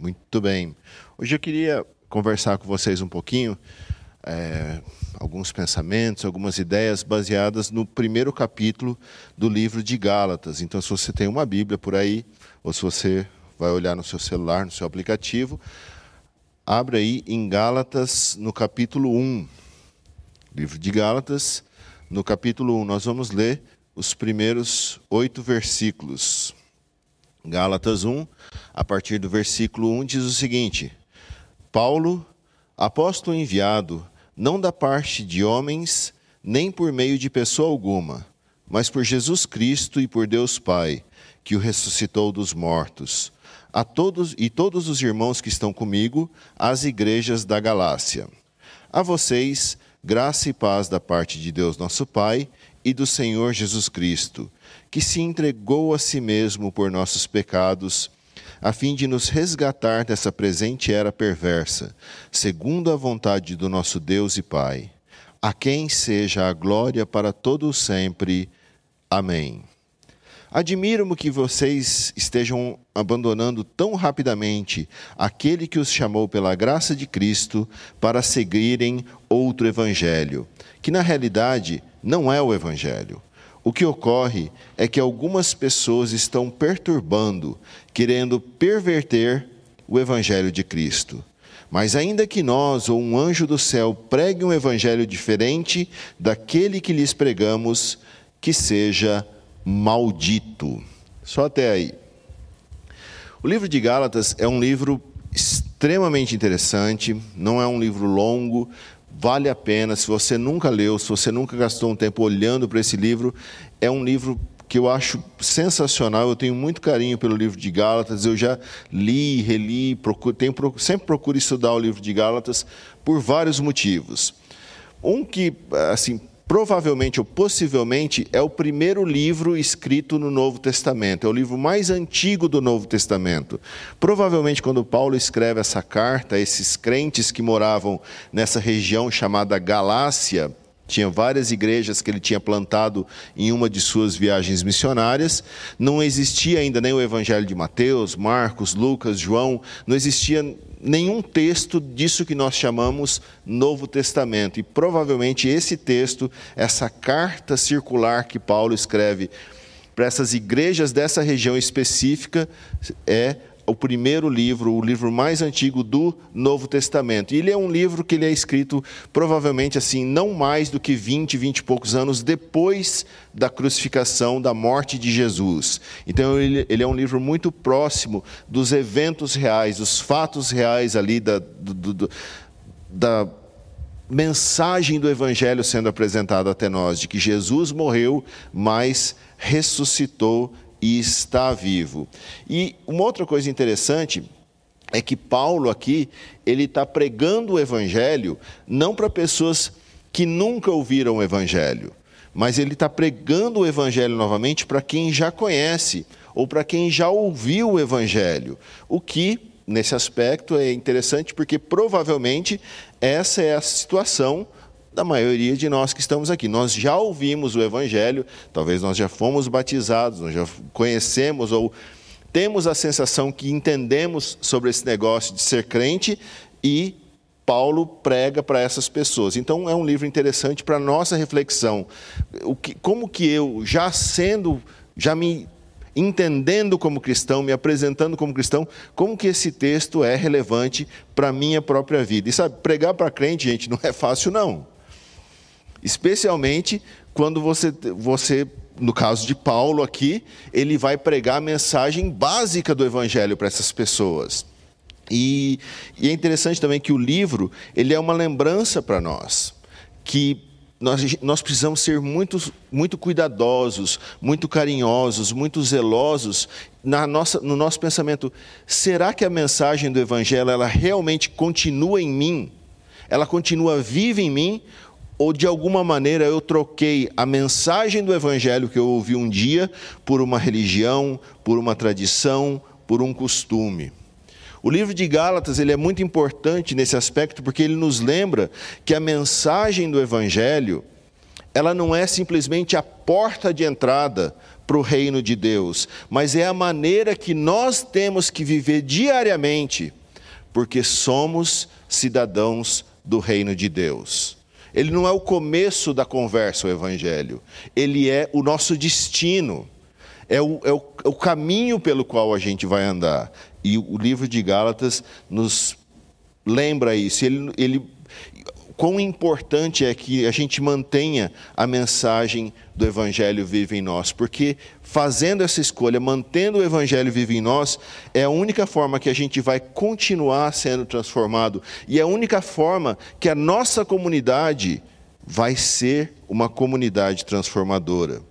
Muito bem. Hoje eu queria conversar com vocês um pouquinho, é, alguns pensamentos, algumas ideias baseadas no primeiro capítulo do livro de Gálatas. Então, se você tem uma Bíblia por aí, ou se você vai olhar no seu celular, no seu aplicativo, abre aí em Gálatas, no capítulo 1. Livro de Gálatas, no capítulo 1. Nós vamos ler os primeiros oito versículos. Gálatas 1, a partir do versículo 1, diz o seguinte: Paulo, apóstolo enviado, não da parte de homens, nem por meio de pessoa alguma, mas por Jesus Cristo e por Deus Pai, que o ressuscitou dos mortos, a todos e todos os irmãos que estão comigo, às igrejas da Galácia. A vocês, graça e paz da parte de Deus nosso Pai e do Senhor Jesus Cristo que se entregou a si mesmo por nossos pecados, a fim de nos resgatar dessa presente era perversa, segundo a vontade do nosso Deus e Pai, a quem seja a glória para todo sempre. Amém. Admiro-me que vocês estejam abandonando tão rapidamente aquele que os chamou pela graça de Cristo para seguirem outro evangelho, que na realidade não é o evangelho. O que ocorre é que algumas pessoas estão perturbando, querendo perverter o Evangelho de Cristo. Mas ainda que nós ou um anjo do céu pregue um evangelho diferente daquele que lhes pregamos, que seja maldito. Só até aí. O livro de Gálatas é um livro extremamente interessante, não é um livro longo, vale a pena. Se você nunca leu, se você nunca gastou um tempo olhando para esse livro, é um livro que eu acho sensacional. Eu tenho muito carinho pelo livro de Gálatas. Eu já li, reli, procuro, tenho, sempre procuro estudar o livro de Gálatas por vários motivos. Um que, assim, provavelmente ou possivelmente é o primeiro livro escrito no Novo Testamento, é o livro mais antigo do Novo Testamento. Provavelmente, quando Paulo escreve essa carta esses crentes que moravam nessa região chamada Galácia, tinha várias igrejas que ele tinha plantado em uma de suas viagens missionárias. Não existia ainda nem o Evangelho de Mateus, Marcos, Lucas, João, não existia nenhum texto disso que nós chamamos Novo Testamento. E provavelmente esse texto, essa carta circular que Paulo escreve para essas igrejas dessa região específica, é o primeiro livro, o livro mais antigo do Novo Testamento. E ele é um livro que ele é escrito provavelmente assim, não mais do que 20, 20 e poucos anos depois da crucificação, da morte de Jesus. Então ele, ele é um livro muito próximo dos eventos reais, dos fatos reais ali da, do, do, da mensagem do Evangelho sendo apresentada até nós, de que Jesus morreu, mas ressuscitou e está vivo. E uma outra coisa interessante é que Paulo aqui ele está pregando o evangelho não para pessoas que nunca ouviram o evangelho, mas ele está pregando o evangelho novamente para quem já conhece ou para quem já ouviu o evangelho, o que nesse aspecto é interessante porque provavelmente essa é a situação da maioria de nós que estamos aqui. Nós já ouvimos o Evangelho, talvez nós já fomos batizados, nós já conhecemos ou temos a sensação que entendemos sobre esse negócio de ser crente e Paulo prega para essas pessoas. Então é um livro interessante para nossa reflexão. O que, como que eu, já sendo, já me entendendo como cristão, me apresentando como cristão, como que esse texto é relevante para a minha própria vida. E sabe, pregar para crente, gente, não é fácil não. Especialmente quando você, você, no caso de Paulo aqui, ele vai pregar a mensagem básica do evangelho para essas pessoas. E, e, é interessante também que o livro ele é uma lembrança para nós que nós, nós precisamos ser muito, muito cuidadosos, muito carinhosos, muito zelosos na nossa, no nosso pensamento. Será que a mensagem do Evangelho ela realmente continua em mim? Ela continua viva em mim? Ou de alguma maneira eu troquei a mensagem do evangelho que eu ouvi um dia por uma religião, por uma tradição, por um costume. O livro de Gálatas ele é muito importante nesse aspecto porque ele nos lembra que a mensagem do evangelho ela não é simplesmente a porta de entrada para o reino de Deus, mas é a maneira que nós temos que viver diariamente, porque somos cidadãos do reino de Deus. Ele não é o começo da conversa, o Evangelho, ele é o nosso destino, é o, é o, é o caminho pelo qual a gente vai andar. E o livro de Gálatas nos lembra isso. Ele, ele quão importante é que a gente mantenha a mensagem do Evangelho viva em nós, porque fazendo essa escolha, mantendo o Evangelho vivo em nós, é a única forma que a gente vai continuar sendo transformado e é a única forma que a nossa comunidade vai ser uma comunidade transformadora.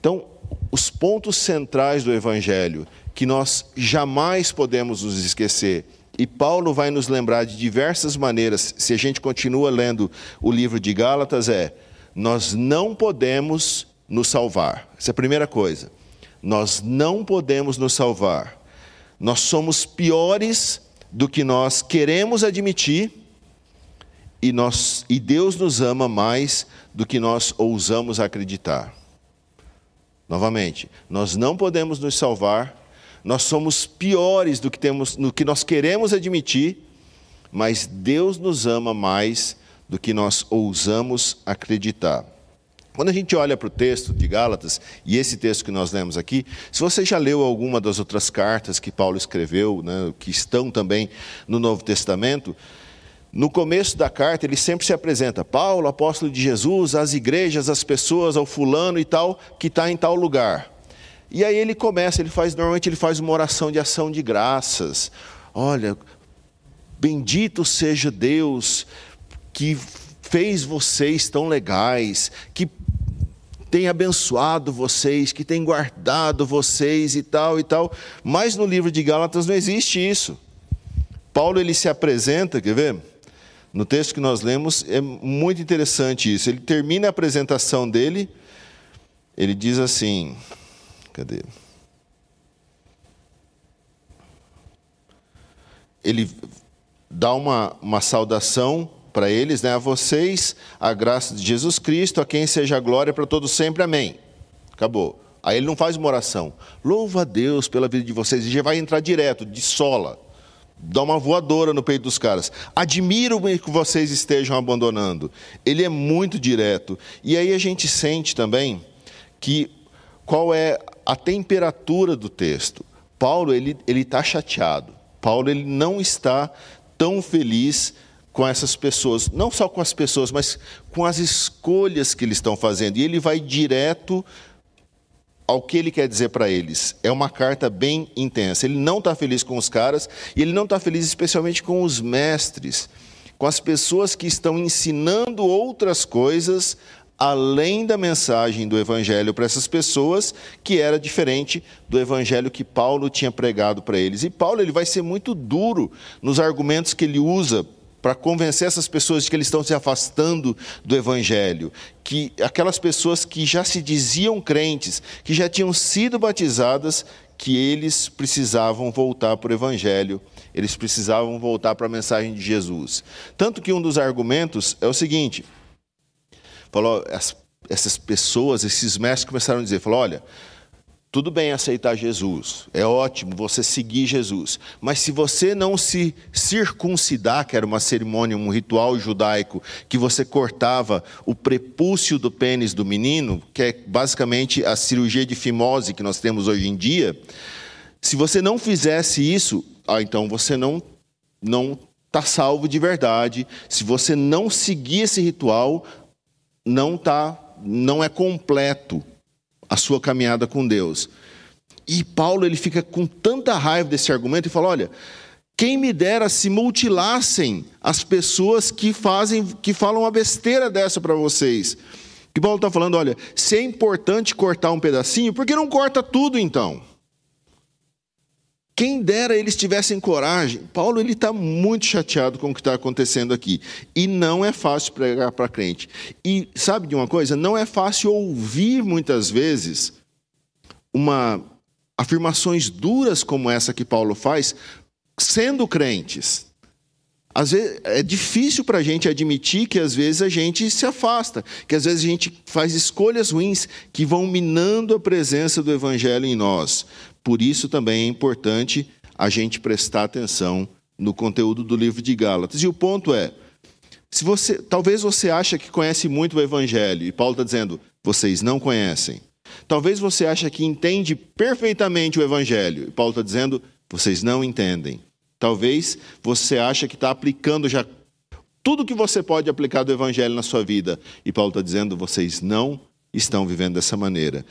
Então, os pontos centrais do Evangelho que nós jamais podemos nos esquecer e Paulo vai nos lembrar de diversas maneiras, se a gente continua lendo o livro de Gálatas, é: nós não podemos nos salvar. Essa é a primeira coisa. Nós não podemos nos salvar. Nós somos piores do que nós queremos admitir e, nós, e Deus nos ama mais do que nós ousamos acreditar. Novamente, nós não podemos nos salvar nós somos piores do que, temos, no que nós queremos admitir, mas Deus nos ama mais do que nós ousamos acreditar. Quando a gente olha para o texto de Gálatas, e esse texto que nós lemos aqui, se você já leu alguma das outras cartas que Paulo escreveu, né, que estão também no Novo Testamento, no começo da carta ele sempre se apresenta, Paulo, apóstolo de Jesus, às igrejas, às pessoas, ao fulano e tal, que está em tal lugar. E aí ele começa, ele faz, normalmente ele faz uma oração de ação de graças. Olha, bendito seja Deus que fez vocês tão legais, que tem abençoado vocês, que tem guardado vocês e tal e tal. Mas no livro de Gálatas não existe isso. Paulo ele se apresenta, quer ver? No texto que nós lemos é muito interessante isso. Ele termina a apresentação dele, ele diz assim: Cadê? Ele dá uma, uma saudação para eles, né? A vocês, a graça de Jesus Cristo, a quem seja a glória para todos sempre. Amém. Acabou. Aí ele não faz uma oração. Louva a Deus pela vida de vocês. E já vai entrar direto, de sola. Dá uma voadora no peito dos caras. Admiro que vocês estejam abandonando. Ele é muito direto. E aí a gente sente também que qual é a temperatura do texto. Paulo ele ele está chateado. Paulo ele não está tão feliz com essas pessoas, não só com as pessoas, mas com as escolhas que eles estão fazendo. E ele vai direto ao que ele quer dizer para eles. É uma carta bem intensa. Ele não está feliz com os caras e ele não está feliz especialmente com os mestres, com as pessoas que estão ensinando outras coisas além da mensagem do evangelho para essas pessoas, que era diferente do evangelho que Paulo tinha pregado para eles. E Paulo ele vai ser muito duro nos argumentos que ele usa para convencer essas pessoas de que eles estão se afastando do evangelho, que aquelas pessoas que já se diziam crentes, que já tinham sido batizadas, que eles precisavam voltar para o evangelho, eles precisavam voltar para a mensagem de Jesus. Tanto que um dos argumentos é o seguinte: falou, essas pessoas, esses mestres começaram a dizer, falou, olha, tudo bem aceitar Jesus, é ótimo você seguir Jesus, mas se você não se circuncidar, que era uma cerimônia, um ritual judaico, que você cortava o prepúcio do pênis do menino, que é basicamente a cirurgia de fimose que nós temos hoje em dia, se você não fizesse isso, ah, então você não não está salvo de verdade. Se você não seguir esse ritual, não tá, não é completo a sua caminhada com Deus. E Paulo ele fica com tanta raiva desse argumento e fala: olha, quem me dera se mutilassem as pessoas que fazem, que falam uma besteira dessa para vocês. Que Paulo está falando, olha, se é importante cortar um pedacinho, por que não corta tudo então? Quem dera eles tivessem coragem. Paulo ele está muito chateado com o que está acontecendo aqui. E não é fácil pregar para crente. E sabe de uma coisa? Não é fácil ouvir muitas vezes uma afirmações duras como essa que Paulo faz, sendo crentes. Às vezes é difícil para a gente admitir que às vezes a gente se afasta, que às vezes a gente faz escolhas ruins que vão minando a presença do Evangelho em nós. Por isso também é importante a gente prestar atenção no conteúdo do livro de Gálatas. E o ponto é, se você, talvez você acha que conhece muito o Evangelho, e Paulo está dizendo, vocês não conhecem. Talvez você acha que entende perfeitamente o Evangelho, e Paulo está dizendo, vocês não entendem. Talvez você acha que está aplicando já tudo que você pode aplicar do Evangelho na sua vida. E Paulo está dizendo: vocês não estão vivendo dessa maneira.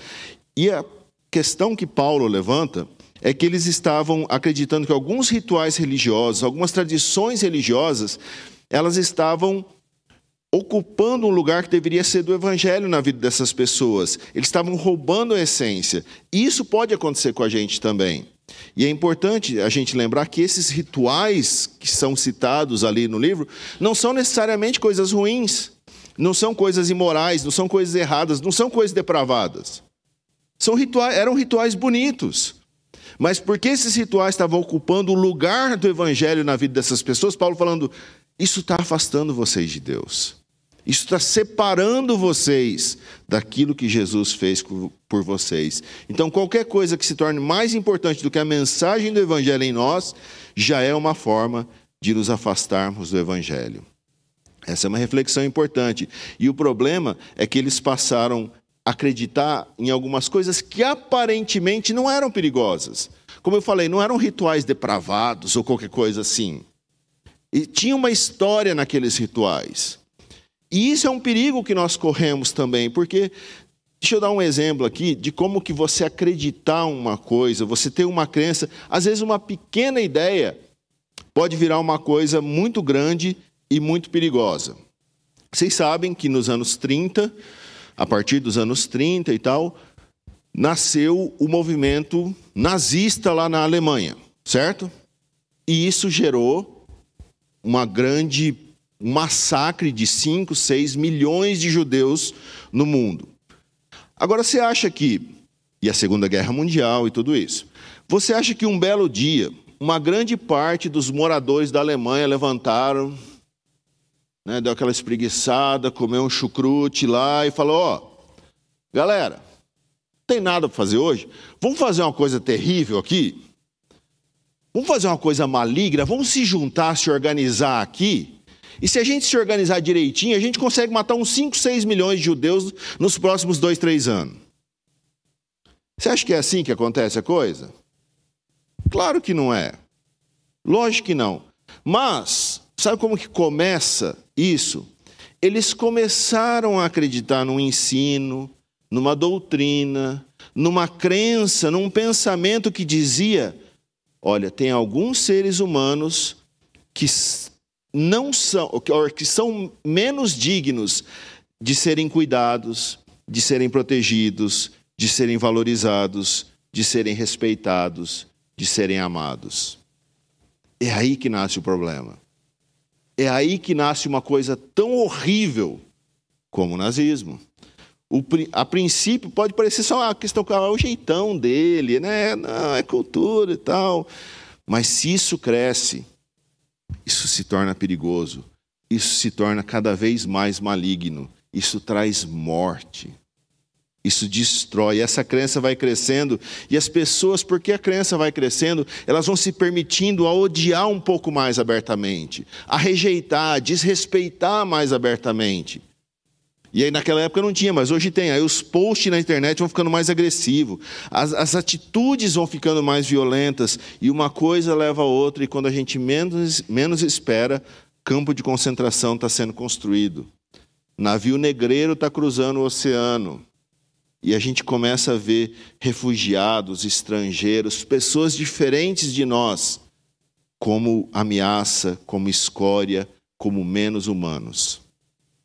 E a questão que Paulo levanta é que eles estavam acreditando que alguns rituais religiosos, algumas tradições religiosas, elas estavam ocupando um lugar que deveria ser do evangelho na vida dessas pessoas. Eles estavam roubando a essência. E isso pode acontecer com a gente também. E é importante a gente lembrar que esses rituais que são citados ali no livro não são necessariamente coisas ruins, não são coisas imorais, não são coisas erradas, não são coisas depravadas. São rituais, eram rituais bonitos. Mas porque esses rituais estavam ocupando o lugar do evangelho na vida dessas pessoas, Paulo falando, isso está afastando vocês de Deus. Isso está separando vocês daquilo que Jesus fez por vocês. Então, qualquer coisa que se torne mais importante do que a mensagem do Evangelho em nós, já é uma forma de nos afastarmos do Evangelho. Essa é uma reflexão importante. E o problema é que eles passaram a acreditar em algumas coisas que aparentemente não eram perigosas. Como eu falei, não eram rituais depravados ou qualquer coisa assim. E tinha uma história naqueles rituais. E isso é um perigo que nós corremos também, porque deixa eu dar um exemplo aqui de como que você acreditar uma coisa, você ter uma crença, às vezes uma pequena ideia pode virar uma coisa muito grande e muito perigosa. Vocês sabem que nos anos 30, a partir dos anos 30 e tal, nasceu o movimento nazista lá na Alemanha, certo? E isso gerou uma grande um massacre de 5, 6 milhões de judeus no mundo. Agora, você acha que, e a Segunda Guerra Mundial e tudo isso, você acha que um belo dia, uma grande parte dos moradores da Alemanha levantaram, né, deu aquela espreguiçada, comeu um chucrute lá e falou: Ó, oh, galera, não tem nada para fazer hoje? Vamos fazer uma coisa terrível aqui? Vamos fazer uma coisa maligna? Vamos se juntar, se organizar aqui? E se a gente se organizar direitinho, a gente consegue matar uns 5, 6 milhões de judeus nos próximos 2, 3 anos. Você acha que é assim que acontece a coisa? Claro que não é. Lógico que não. Mas, sabe como que começa isso? Eles começaram a acreditar num ensino, numa doutrina, numa crença, num pensamento que dizia: olha, tem alguns seres humanos que não são, que são menos dignos de serem cuidados, de serem protegidos, de serem valorizados, de serem respeitados, de serem amados. É aí que nasce o problema. É aí que nasce uma coisa tão horrível como o nazismo. O, a princípio pode parecer só uma questão que é o jeitão dele, né? Não, é cultura e tal. Mas se isso cresce, isso se torna perigoso, isso se torna cada vez mais maligno, isso traz morte. Isso destrói, essa crença vai crescendo. E as pessoas, porque a crença vai crescendo, elas vão se permitindo a odiar um pouco mais abertamente, a rejeitar, a desrespeitar mais abertamente. E aí naquela época não tinha, mas hoje tem. Aí os posts na internet vão ficando mais agressivos, as, as atitudes vão ficando mais violentas, e uma coisa leva a outra, e quando a gente menos, menos espera, campo de concentração está sendo construído. Navio negreiro está cruzando o oceano. E a gente começa a ver refugiados, estrangeiros, pessoas diferentes de nós, como ameaça, como escória, como menos humanos.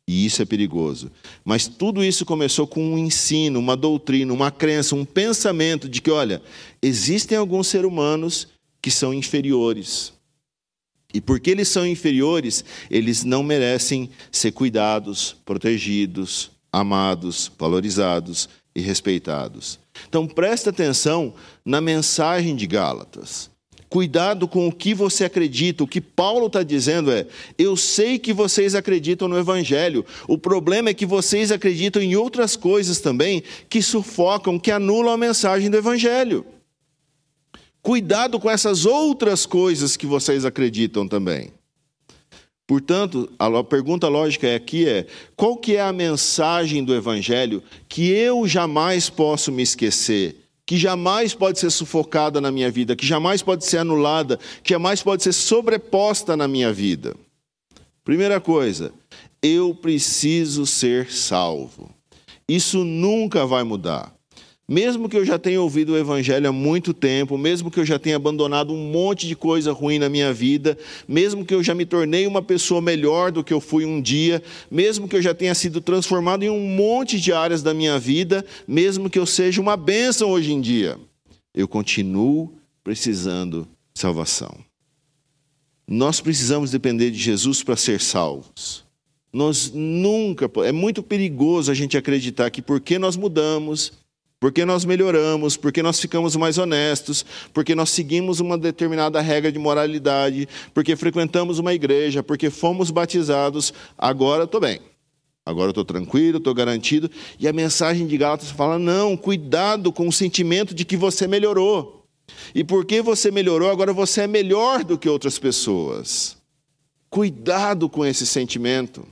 E isso é perigoso. Mas tudo isso começou com um ensino, uma doutrina, uma crença, um pensamento de que, olha, existem alguns seres humanos que são inferiores. E porque eles são inferiores, eles não merecem ser cuidados, protegidos, amados, valorizados e respeitados. Então presta atenção na mensagem de Gálatas. Cuidado com o que você acredita. O que Paulo está dizendo é: eu sei que vocês acreditam no Evangelho. O problema é que vocês acreditam em outras coisas também que sufocam, que anulam a mensagem do Evangelho. Cuidado com essas outras coisas que vocês acreditam também. Portanto, a pergunta lógica aqui é: qual que é a mensagem do Evangelho que eu jamais posso me esquecer? Que jamais pode ser sufocada na minha vida, que jamais pode ser anulada, que jamais pode ser sobreposta na minha vida. Primeira coisa, eu preciso ser salvo. Isso nunca vai mudar. Mesmo que eu já tenha ouvido o Evangelho há muito tempo, mesmo que eu já tenha abandonado um monte de coisa ruim na minha vida, mesmo que eu já me tornei uma pessoa melhor do que eu fui um dia, mesmo que eu já tenha sido transformado em um monte de áreas da minha vida, mesmo que eu seja uma bênção hoje em dia, eu continuo precisando de salvação. Nós precisamos depender de Jesus para ser salvos. Nós nunca, é muito perigoso a gente acreditar que porque nós mudamos, porque nós melhoramos, porque nós ficamos mais honestos, porque nós seguimos uma determinada regra de moralidade, porque frequentamos uma igreja, porque fomos batizados, agora estou bem. Agora estou tranquilo, estou garantido. E a mensagem de Gálatas fala: não, cuidado com o sentimento de que você melhorou. E porque você melhorou, agora você é melhor do que outras pessoas. Cuidado com esse sentimento.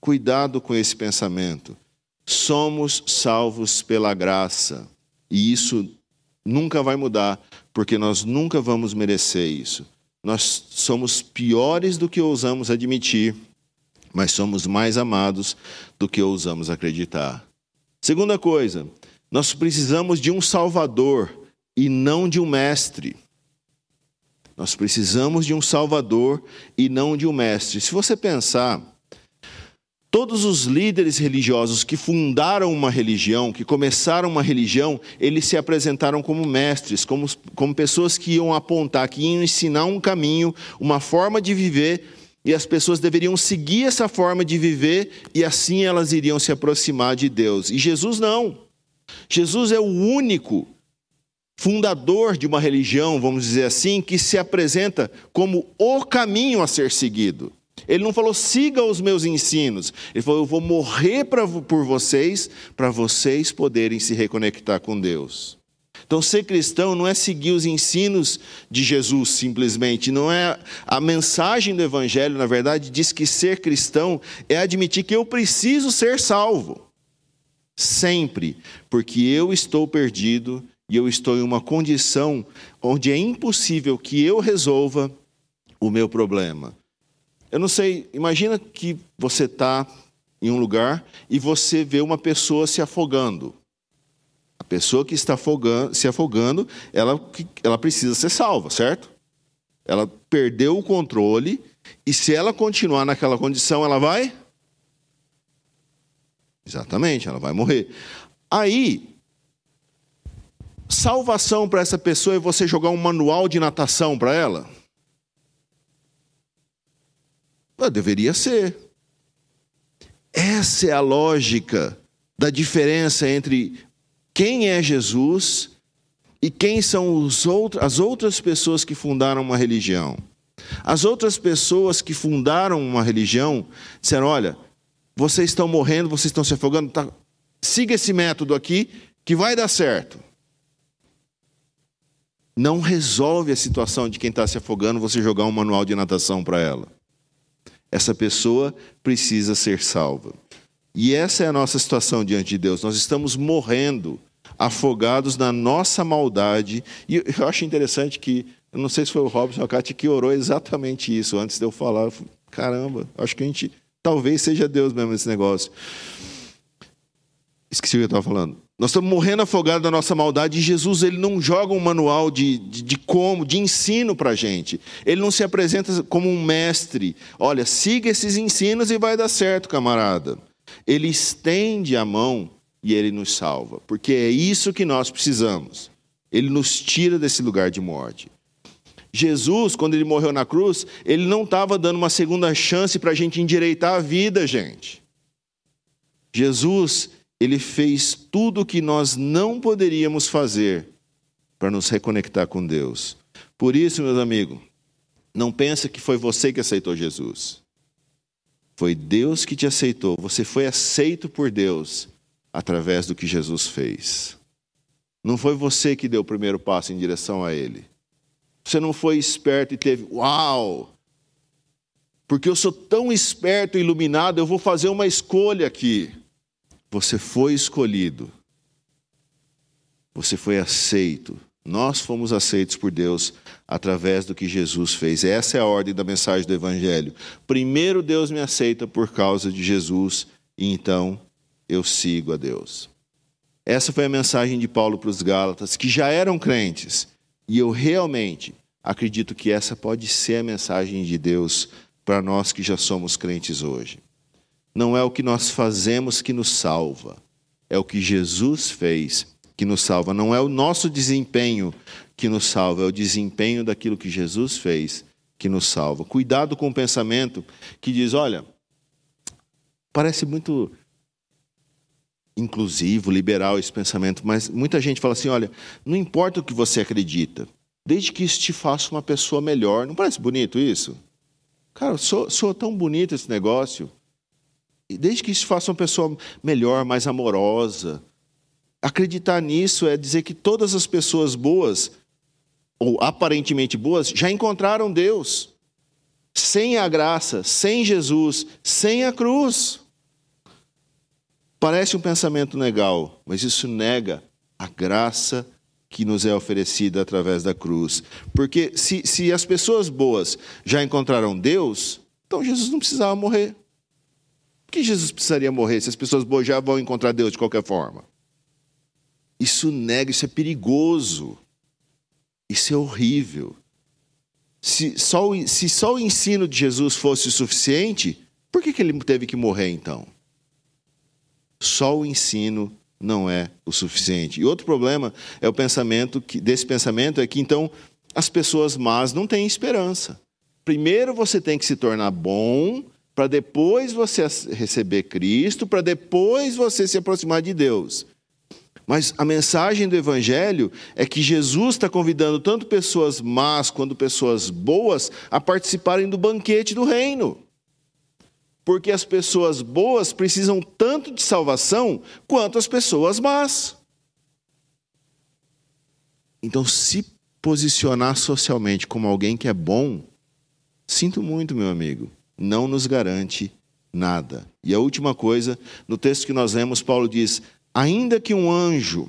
Cuidado com esse pensamento somos salvos pela graça. E isso nunca vai mudar, porque nós nunca vamos merecer isso. Nós somos piores do que ousamos admitir, mas somos mais amados do que ousamos acreditar. Segunda coisa, nós precisamos de um Salvador e não de um mestre. Nós precisamos de um Salvador e não de um mestre. Se você pensar, Todos os líderes religiosos que fundaram uma religião, que começaram uma religião, eles se apresentaram como mestres, como, como pessoas que iam apontar, que iam ensinar um caminho, uma forma de viver, e as pessoas deveriam seguir essa forma de viver, e assim elas iriam se aproximar de Deus. E Jesus não. Jesus é o único fundador de uma religião, vamos dizer assim, que se apresenta como o caminho a ser seguido. Ele não falou, siga os meus ensinos. Ele falou, eu vou morrer pra, por vocês, para vocês poderem se reconectar com Deus. Então, ser cristão não é seguir os ensinos de Jesus simplesmente, não é a mensagem do Evangelho, na verdade, diz que ser cristão é admitir que eu preciso ser salvo. Sempre, porque eu estou perdido e eu estou em uma condição onde é impossível que eu resolva o meu problema. Eu não sei, imagina que você está em um lugar e você vê uma pessoa se afogando. A pessoa que está afogando, se afogando, ela, ela precisa ser salva, certo? Ela perdeu o controle e se ela continuar naquela condição, ela vai? Exatamente, ela vai morrer. Aí, salvação para essa pessoa é você jogar um manual de natação para ela? Ah, deveria ser. Essa é a lógica da diferença entre quem é Jesus e quem são outros, as outras pessoas que fundaram uma religião. As outras pessoas que fundaram uma religião disseram: olha, vocês estão morrendo, vocês estão se afogando, tá, siga esse método aqui que vai dar certo. Não resolve a situação de quem está se afogando você jogar um manual de natação para ela. Essa pessoa precisa ser salva. E essa é a nossa situação diante de Deus. Nós estamos morrendo, afogados na nossa maldade. E eu acho interessante que, eu não sei se foi o Robson ou a Cátia que orou exatamente isso antes de eu falar. Eu falei, Caramba, acho que a gente. Talvez seja Deus mesmo esse negócio. Esqueci o que eu estava falando. Nós estamos morrendo afogados da nossa maldade e Jesus ele não joga um manual de, de, de como, de ensino para a gente. Ele não se apresenta como um mestre. Olha, siga esses ensinos e vai dar certo, camarada. Ele estende a mão e ele nos salva, porque é isso que nós precisamos. Ele nos tira desse lugar de morte. Jesus, quando ele morreu na cruz, ele não estava dando uma segunda chance para a gente endireitar a vida, gente. Jesus, ele fez tudo o que nós não poderíamos fazer para nos reconectar com Deus. Por isso, meus amigos, não pensa que foi você que aceitou Jesus. Foi Deus que te aceitou. Você foi aceito por Deus através do que Jesus fez. Não foi você que deu o primeiro passo em direção a Ele. Você não foi esperto e teve, uau! Porque eu sou tão esperto e iluminado, eu vou fazer uma escolha aqui. Você foi escolhido. Você foi aceito. Nós fomos aceitos por Deus através do que Jesus fez. Essa é a ordem da mensagem do Evangelho. Primeiro, Deus me aceita por causa de Jesus, e então eu sigo a Deus. Essa foi a mensagem de Paulo para os Gálatas, que já eram crentes, e eu realmente acredito que essa pode ser a mensagem de Deus para nós que já somos crentes hoje. Não é o que nós fazemos que nos salva, é o que Jesus fez que nos salva. Não é o nosso desempenho que nos salva, é o desempenho daquilo que Jesus fez que nos salva. Cuidado com o pensamento que diz: olha, parece muito inclusivo, liberal esse pensamento, mas muita gente fala assim: olha, não importa o que você acredita, desde que isso te faça uma pessoa melhor. Não parece bonito isso? Cara, sou, sou tão bonito esse negócio. Desde que isso faça uma pessoa melhor, mais amorosa, Acreditar nisso é dizer que todas as pessoas boas, ou aparentemente boas, já encontraram Deus. Sem a graça, sem Jesus, sem a cruz. Parece um pensamento legal, mas isso nega a graça que nos é oferecida através da cruz. Porque se, se as pessoas boas já encontraram Deus, então Jesus não precisava morrer. Que Jesus precisaria morrer se as pessoas já vão encontrar Deus de qualquer forma? Isso nega, isso é perigoso. Isso é horrível. Se só, se só o ensino de Jesus fosse suficiente, por que, que ele teve que morrer então? Só o ensino não é o suficiente. E outro problema é o pensamento que, desse pensamento é que então as pessoas más não têm esperança. Primeiro você tem que se tornar bom para depois você receber Cristo, para depois você se aproximar de Deus. Mas a mensagem do Evangelho é que Jesus está convidando tanto pessoas más quanto pessoas boas a participarem do banquete do reino. Porque as pessoas boas precisam tanto de salvação quanto as pessoas más. Então, se posicionar socialmente como alguém que é bom, sinto muito, meu amigo, não nos garante nada. E a última coisa, no texto que nós lemos, Paulo diz: ainda que um anjo,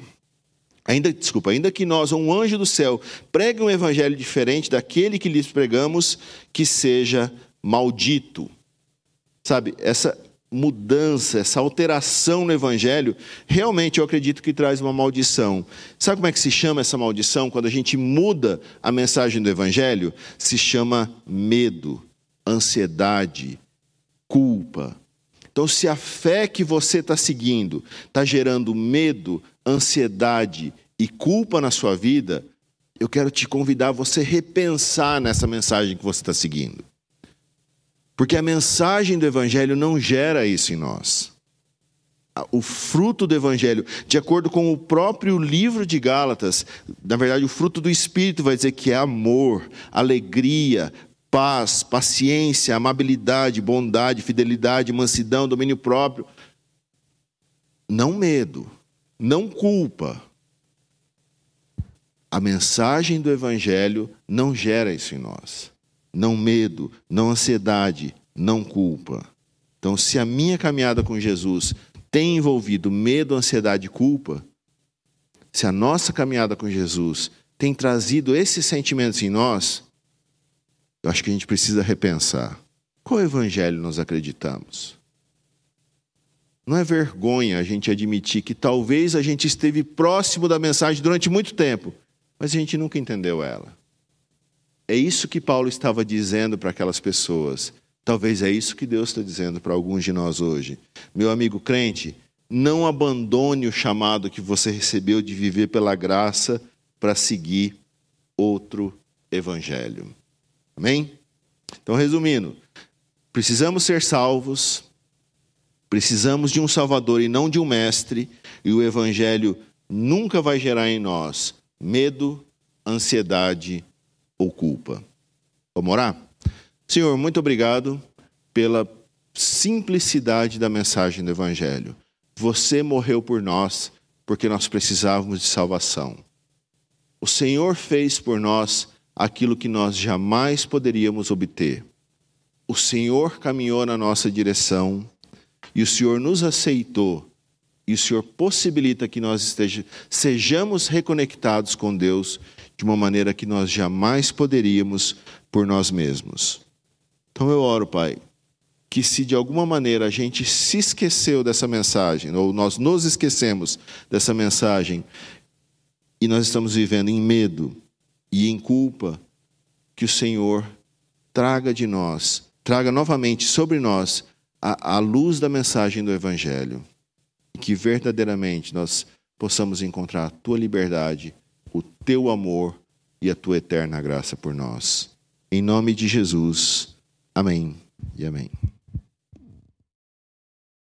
ainda, desculpa, ainda que nós, um anjo do céu, pregue um evangelho diferente daquele que lhes pregamos, que seja maldito. Sabe, essa mudança, essa alteração no evangelho, realmente eu acredito que traz uma maldição. Sabe como é que se chama essa maldição quando a gente muda a mensagem do evangelho? Se chama medo, ansiedade, culpa, então, se a fé que você está seguindo está gerando medo, ansiedade e culpa na sua vida, eu quero te convidar a você repensar nessa mensagem que você está seguindo. Porque a mensagem do Evangelho não gera isso em nós. O fruto do Evangelho, de acordo com o próprio livro de Gálatas, na verdade, o fruto do Espírito vai dizer que é amor, alegria, paz, paciência, amabilidade, bondade, fidelidade, mansidão, domínio próprio. Não medo, não culpa. A mensagem do Evangelho não gera isso em nós. Não medo, não ansiedade, não culpa. Então, se a minha caminhada com Jesus tem envolvido medo, ansiedade e culpa, se a nossa caminhada com Jesus tem trazido esses sentimentos em nós, eu acho que a gente precisa repensar. Qual evangelho nós acreditamos? Não é vergonha a gente admitir que talvez a gente esteve próximo da mensagem durante muito tempo, mas a gente nunca entendeu ela. É isso que Paulo estava dizendo para aquelas pessoas. Talvez é isso que Deus está dizendo para alguns de nós hoje. Meu amigo crente, não abandone o chamado que você recebeu de viver pela graça para seguir outro evangelho. Amém? Então, resumindo, precisamos ser salvos, precisamos de um Salvador e não de um mestre, e o Evangelho nunca vai gerar em nós medo, ansiedade ou culpa. Vamos orar? Senhor, muito obrigado pela simplicidade da mensagem do Evangelho. Você morreu por nós porque nós precisávamos de salvação. O Senhor fez por nós aquilo que nós jamais poderíamos obter. O Senhor caminhou na nossa direção e o Senhor nos aceitou e o Senhor possibilita que nós esteja, sejamos reconectados com Deus de uma maneira que nós jamais poderíamos por nós mesmos. Então eu oro, Pai, que se de alguma maneira a gente se esqueceu dessa mensagem, ou nós nos esquecemos dessa mensagem, e nós estamos vivendo em medo e em culpa, que o Senhor traga de nós, traga novamente sobre nós a, a luz da mensagem do Evangelho que verdadeiramente nós possamos encontrar a tua liberdade, o teu amor e a tua eterna graça por nós. Em nome de Jesus. Amém e amém.